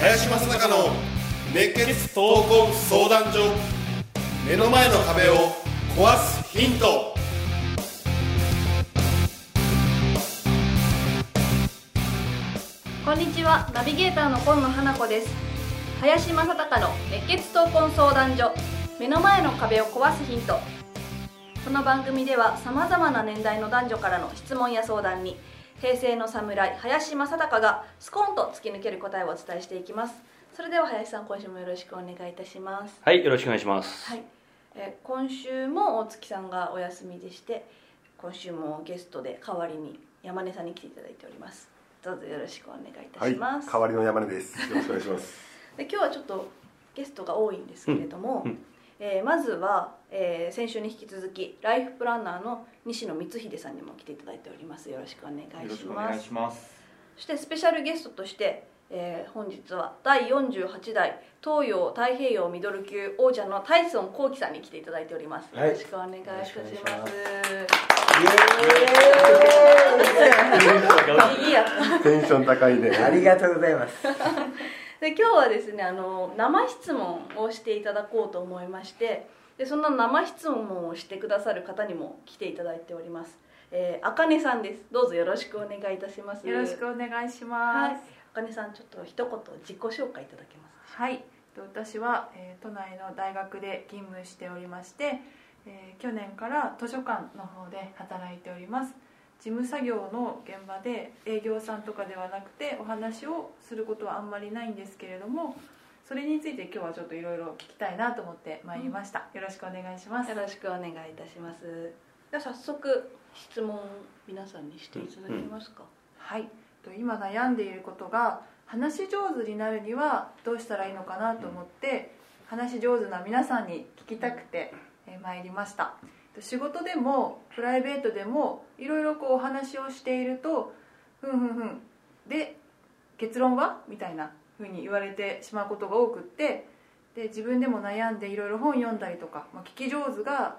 林正孝の熱血闘魂相談所目の前の壁を壊すヒント。こんにちは。ナビゲーターの今野花子です。林正孝の熱血闘魂相談所。目の前の壁を壊すヒント。この番組ではさまざまな年代の男女からの質問や相談に平成の侍林正孝がスコーンと突き抜ける答えをお伝えしていきます。それでは林さん今週もよろしくお願いいたします。はい、よろしくお願いします。はい、えー今週も大月さんがお休みでして今週もゲストで代わりに山根さんに来ていただいております。どうぞよろしくお願いいたはいします、代わりの山根です。よろしくお願いしますで今日はちょっとゲストが多いんですけれども、うんうん。えーまずは、えー先週に引き続きライフプランナーの西野光秀さんにも来ていただいております。よろしくお願いよろししますくお願いします。そしてスペシャルゲストとして、えー本日は第48代東洋太平洋ミドル級王者のタイソン幸喜さんに来ていただいております、はい。よろしくお願いいたします。イいいや。テンション高いね。ありがとうございます。で今日はですねあの生質問をしていただこうと思いましてでそんな生質問をしてくださる方にも来ていただいております。えーあかねさんです。どうぞよろしくお願いいたします。よろしくお願いしはい。ます。あかねさんちょっと一言自己紹介いただけますはい、と私は、えー都内の大学で勤務しておりまして、えー去年から図書館の方で働いております。事務作業の現場で営業さんとかではなくてお話をすることはあんまりないんですけれどもそれについて今日はちょっといろいろ聞きたいなと思ってまいりました、よろしくお願いします。よろしくお願いいたします。では早速質問皆さんにしていただけますか、はい、と今悩んでいることが話し上手になるにはどうしたらいいのかなと思って話し上手な皆さんに聞きたくてえー参りました。と仕事でもプライベートでもいろいろこうお話をしていると「ふんふんふん」で結論は？みたいなふうに言われてしまうことが多くってで自分でも悩んでいろいろ本読んだりとか、まあ、聞き上手が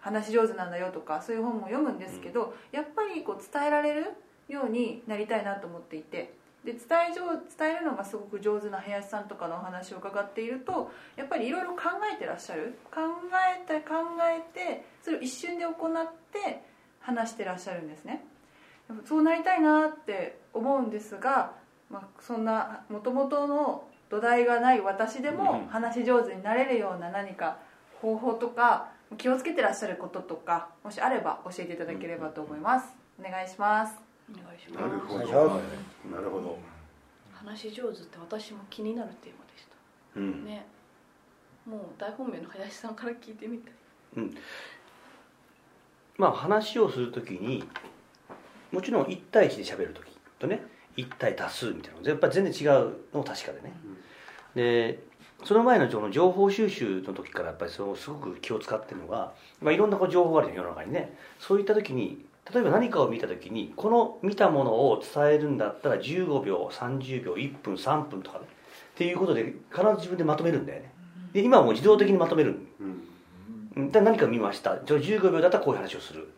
話し上手なんだよとかそういう本も読むんですけど、やっぱりこう伝えられるようになりたいなと思っていてで伝え上伝えるのがすごく上手な林さんとかのお話を伺っているとやっぱりいろいろ考えてらっしゃる。考えて考えてそれを一瞬で行って話してらっしゃるんですね。そうなりたいなって思うんですが、まあ、そんなもともとの土台がない私でも話し上手になれるような何か方法とか気をつけてらっしゃることとかもしあれば教えていただければと思います。お願いしますお願いしなるますほど。お願いしなるほど。話し上手って私も気になるテーマでした。うん。ね。もう大本命の林さんから聞いてみたいまあ話をするときに、もちろん1対1で喋るときとね、1対多数みたいなのやっぱり全然違うのも確かでね。で、その前のその情報収集の時からやっぱりそのすごく気を使ってるのが、まあ、いろんなこう情報があるよ世の中にね。そういった時に例えば何かを見た時にこの見たものを伝えるんだったら15秒30秒1分3分とかね。っていうことで必ず自分でまとめるんだよね。で今はもう自動的にまとめるうん。うん。で何か見ました。じゃあ15秒だったらこういう話をする。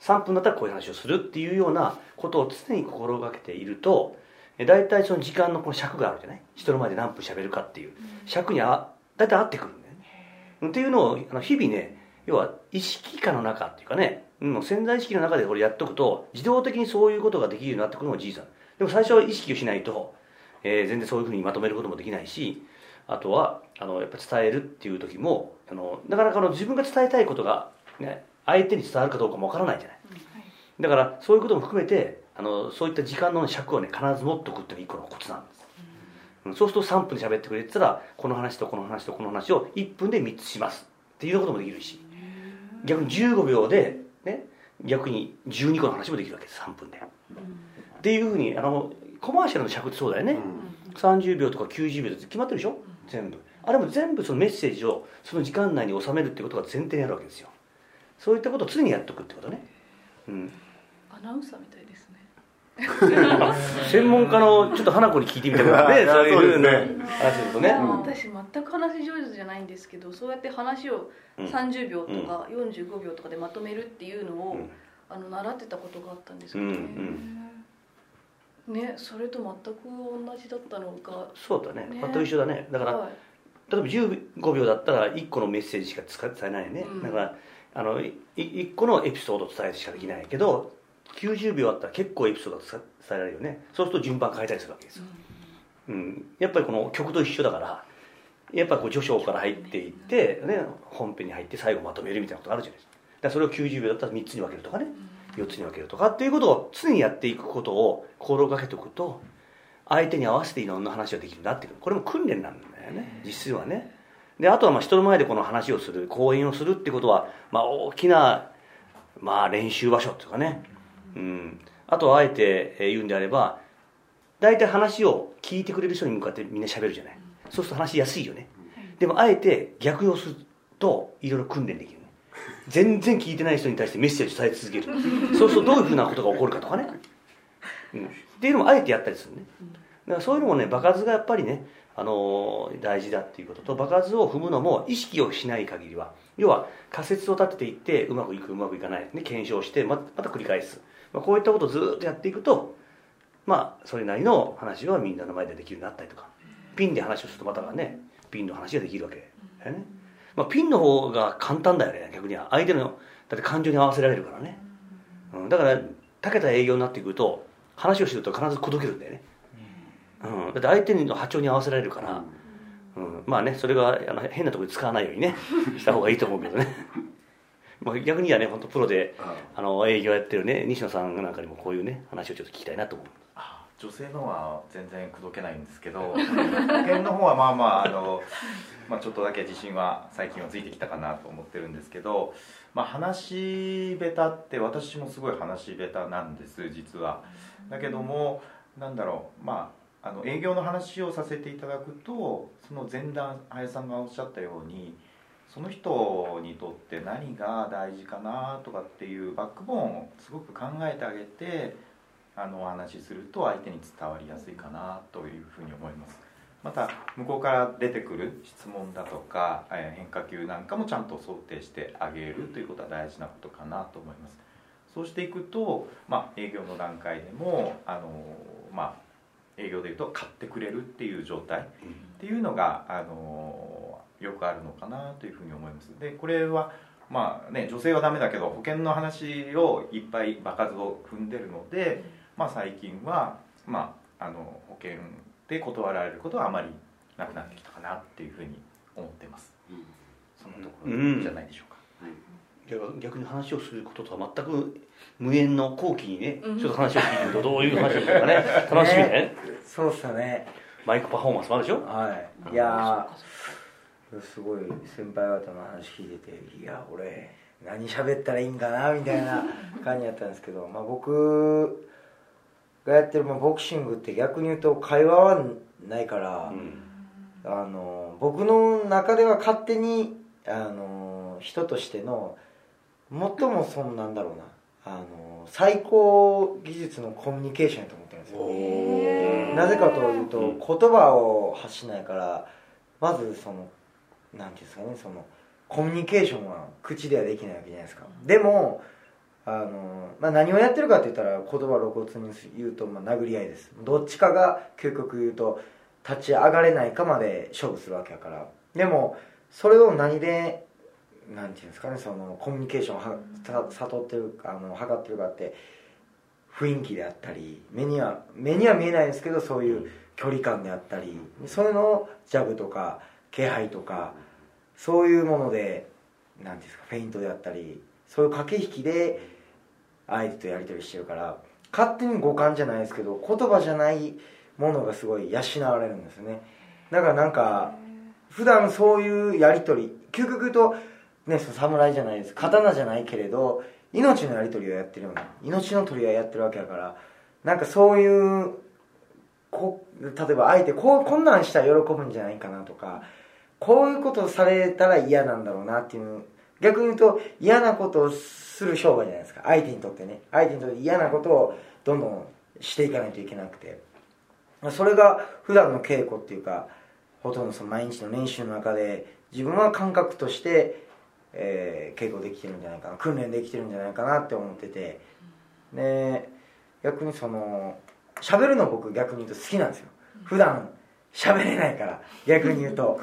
3分だったらこういう話をするっていうようなことを常に心がけているとえ大体その時間のこの尺があるじゃない？人の前で何分喋るかっていう。尺にあ大体合ってくるんだよね。うん。っていうのをあの日々ね要は意識下の中っていうかね、うん、潜在意識の中でこれやっとくと自動的にそういうことができるようになってくるのが事実なのでも最初は意識をしないと、えー全然そういうふうにまとめることもできないしあとはあのやっぱ伝えるっていう時もあのなかなかあの自分が伝えたいことが、ね、相手に伝わるかどうかもわからないじゃない。だからそういうことも含めてあのそういった時間の尺をね必ず持っておくっていうのが一個のコツなんです、うん。そうすると3分で喋ってくれてたらこの話とこの話とこの話を1分で3つしますっていうこともできるし逆に15秒で、ね、逆に12個の話もできるわけです3分で、っていうふうにあのコマーシャルの尺ってそうだよね、30秒とか90秒って決まってるでしょ？全部。あれも全部そのメッセージをその時間内に収めるってことが前提にあるわけですよ。そういったことを常にやっておくってことね。うん。アナウンサーみたいですね 専門家のちょっと花子に聞いてみたから ねそういうふうなそうですね、私全く話上手じゃないんですけどそうやって話をうん。30秒とか45秒とかでまとめるっていうのを、うん。あの習ってたことがあったんですけうんどうん。ね、ねそれと全く同じだったのがそうだね。ね。全く一緒だね。だから、はい。例えば15秒だったら1個のメッセージしか伝えないね、うん。だからあのい1個のエピソードを伝えるしかできないけど90秒あったら結構エピソードが伝えられるよね。そうすると順番変えたりするわけですよ、うん、やっぱりこの曲と一緒だからやっぱこう序章から入っていって、ね、本編に入って最後まとめるみたいなことがあるじゃないですか。だそれを90秒だったら3つに分けるとかね。4つに分けるとかっていうことを常にやっていくことを心がけておくと相手に合わせていろんな話ができるようになってくる。これも訓練なんだよね。実質はね。であとはまあ人の前でこの話をする講演をするってことは、まあ、大きな、まあ、練習場所っていうかね、うん、あとはあえてえー言うんであれば大体話を聞いてくれる人に向かってみんな喋るじゃない。そうすると話しやすいよね。でもあえて逆用するといろいろ訓練できるね。全然聞いてない人に対してメッセージを伝え続ける。そうするとどういうふうなことが起こるかとかね、うん、っていうのもあえてやったりするね。だからそういうのもね場数がやっぱりね、あのー大事だっていうことと場数を踏むのも意識をしない限りは要は仮説を立てていってうまくいくうまくいかない、ね、検証してままた繰り返す、まあ、こういったことをずっとやっていくとまあそれなりの話はみんなの前でできるようになったりとかピンで話をするとまたねピンの話ができるわけ。だよね、まあ、ピンの方が簡単だよね逆には。相手のだって感情に合わせられるからね、うん、だからたけた営業になってくると話をしてると必ず口説けるんだよね、うん、だって相手の波長に合わせられるから、うん、まあねそれがあの変なところで使わないようにねした方がいいと思うけどねまあ逆にはね本当プロであの営業やってるね西野さんなんかにもこういうね話をちょっと聞きたいなと思う。あ女性のは全然口説けないんですけど保険の方はまあまああの、まあ、ちょっとだけ自信は最近はついてきたかなと思ってるんですけど、まあ、話下手って私もすごい話下手なんです実は。だけどもなんだろうまああの営業の話をさせていただくとその前段林さんがおっしゃったようにその人にとって何が大事かなとかっていうバックボーンをすごく考えてあげてあのお話しすると相手に伝わりやすいかなというふうに思います。また向こうから出てくる質問だとか、え変化球なんかもちゃんと想定してあげるということは大事なことかなと思います。そうしていくと、まあ、営業の段階でもあの、まあ、営業でいうと買ってくれるっていう状態っていうのがあのよくあるのかなというふうに思います。でこれはまあね女性はダメだけど保険の話をいっぱい場数を踏んでるので、まあ、最近は、まあ、あの保険で断られることはあまりなくなってきたかなっていうふうに思ってます。そのところじゃないでしょうか、逆逆に話をすることとは全く無縁の後期にね、うん。ちょっと話を聞いてみるとどういう話をするか ね。楽しみね。そうっすよね。マイクパフォーマンスもあるでしょ？はい。いやーすごい先輩方の話聞いてていや俺何喋ったらいいんかなみたいな感じだったんですけど、まあ、僕がやってる、まあ、ボクシングって逆に言うと会話はないから、うん。あの僕の中では勝手にあの人としての最もそんなんだろうなあの最高技術のコミュニケーションやと思ってるんですよ。なぜかというと、うん。言葉を発しないからまずそのなんていうんですかねそのコミュニケーションは口ではできないわけじゃないですか。でもあの、まあ、何をやってるかって言ったら言葉露骨に言うと、まあ、殴り合いです。どっちかが究極言うと立ち上がれないかまで勝負するわけやから。でもそれを何でなんていうんですかねそのコミュニケーションをは悟ってるあの測ってるかって雰囲気であったり目には目には見えないですけどそういう距離感であったりそういうのをジャブとか気配とかそういうものでなんていうんですかフェイントであったりそういう駆け引きで相手とやり取りしてるから勝手に五感じゃないですけど言葉じゃないものがすごい養われるんですよね。だからなんか普段そういうやり取り究極言うとねその侍じゃないです刀じゃないけれど命のやり取りをやってるような命の取り合いやってるわけだからなんかそういうこ例えば相手こうこんなんしたら喜ぶんじゃないかなとかこういうことをされたら嫌なんだろうなっていう。逆に言うと嫌なことをする商売じゃないですか。相手にとってね。相手にとって嫌なことをどんどんしていかないといけなくて。それが普段の稽古っていうかほとんどその毎日の練習の中で自分は感覚として、えー稽古できてるんじゃないかな。訓練できてるんじゃないかなって思ってて。で逆にその喋るの僕逆に言うと好きなんですよ。普段喋れないから。逆に言うと。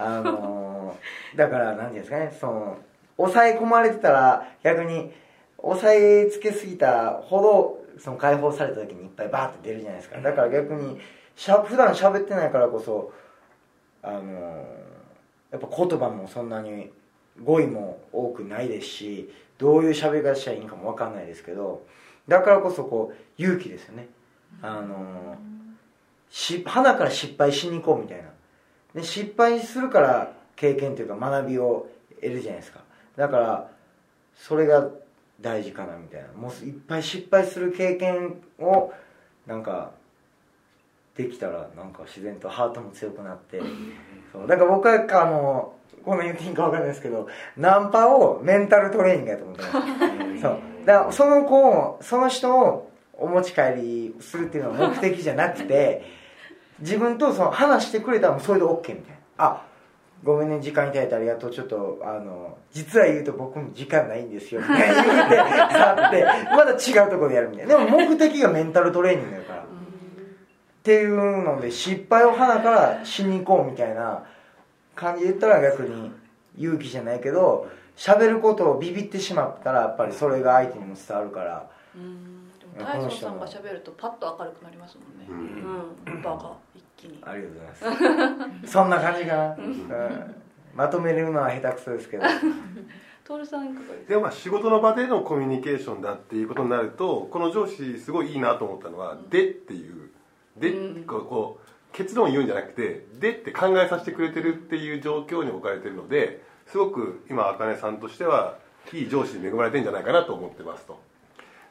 あのーだから何ていうんですかねその抑え込まれてたら逆に抑えつけすぎたほどその解放された時にいっぱいバーって出るじゃないですか。だから逆にしゃ普段喋ってないからこそあのーやっぱ言葉もそんなに語彙も多くないですしどういう喋り方したらいいんかも分かんないですけどだからこそこう勇気ですよね。あのーし花から失敗しに行こうみたいなで失敗するから経験というか学びを得るじゃないですか。だからそれが大事かなみたいな。もういっぱい失敗する経験をなんかできたらなんか自然とハートも強くなって。そう。だから僕はあのこんな言っていいんか分かんないですけどナンパをメンタルトレーニングやと思ってます。そう。だからその子をその人をお持ち帰りするっていうのは目的じゃなくて自分とその話してくれたらもうそれで OK みたいな。あごめんね時間いただいてありがとう。ちょっとあの実は言うと僕も時間ないんですよみたいな。言って去ってまだ違うところでやるみたいな。でも目的がメンタルトレーニングだから。っていうので失敗を花からしに行こうみたいな感じで言ったら逆に勇気じゃないけど喋ることをビビってしまったらやっぱりそれが相手にも伝わるから大将さんが喋るとパッと明るくなりますもんね。うん。場が一気に。ありがとうございます。そんな感じかな、うん。まとめるのは下手くそですけど。徹さんいかがですでもまあ仕事の場でのコミュニケーションだっていうことになるとこの上司すごいいいなと思ったのは「で」っていう「で」こうこう結論を言うんじゃなくて「で」って考えさせてくれてるっていう状況に置かれてるのですごく今あかねさんとしてはいい上司に恵まれてるんじゃないかなと思ってますと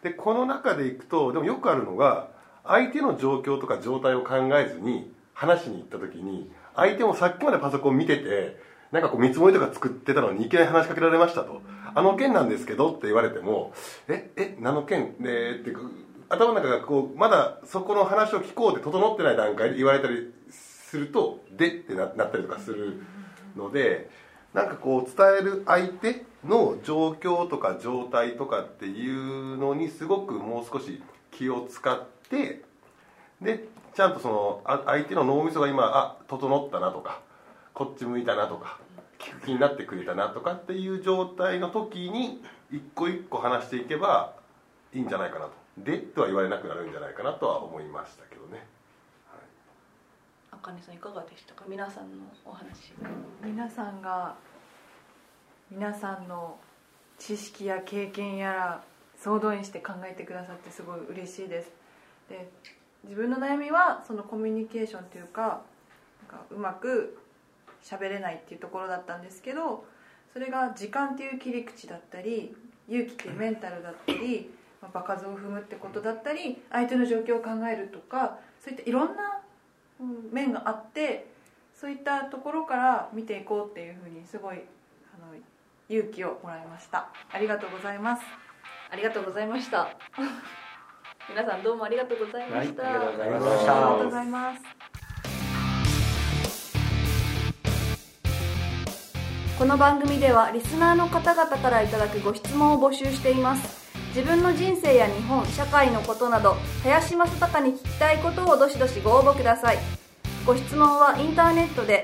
でこの中でいくとでもよくあるのが相手の状況とか状態を考えずに話しに行った時に相手もさっきまでパソコン見ててなんかこう見積もりとか作ってたのにいきなり話しかけられましたと「あの件なんですけど」って言われても「ええ何の件で?」って頭の中がこうまだそこの話を聞こうって整ってない段階で言われたりすると「で」ってななったりとかするのでなんかこう伝える相手の状況とか状態とかっていうのにすごくもう少し気を使ってでちゃんとそのあ相手の脳みそが今あ整ったなとかこっち向いたなとか聞く気になってくれたなとかっていう状態の時に一個一個話していけばいいんじゃないかなと。でとは言われなくなるんじゃないかなとは思いましたけどね。あかねさんいかがでしたか？皆さんのお話。皆さんが皆さんの知識や経験やら総動員して考えてくださってすごい嬉しいです。で自分の悩みはそのコミュニケーションというかなんかうまく喋れないっていうところだったんですけどそれが時間っていう切り口だったり勇気っていうメンタルだったり、まあ、場数を踏むってことだったり相手の状況を考えるとかそういったいろんな面があってそういったところから見ていこうっていうふうにすごいあの勇気をもらいました。ありがとうございます。ありがとうございました。皆さんどうもありがとうございました、はいありがとうございましありがとうございます。この番組ではリスナーの方々からいただくご質問を募集しています。自分の人生や日本社会のことなど林正孝に聞きたいことをどしどしご応募ください。ご質問はインターネットで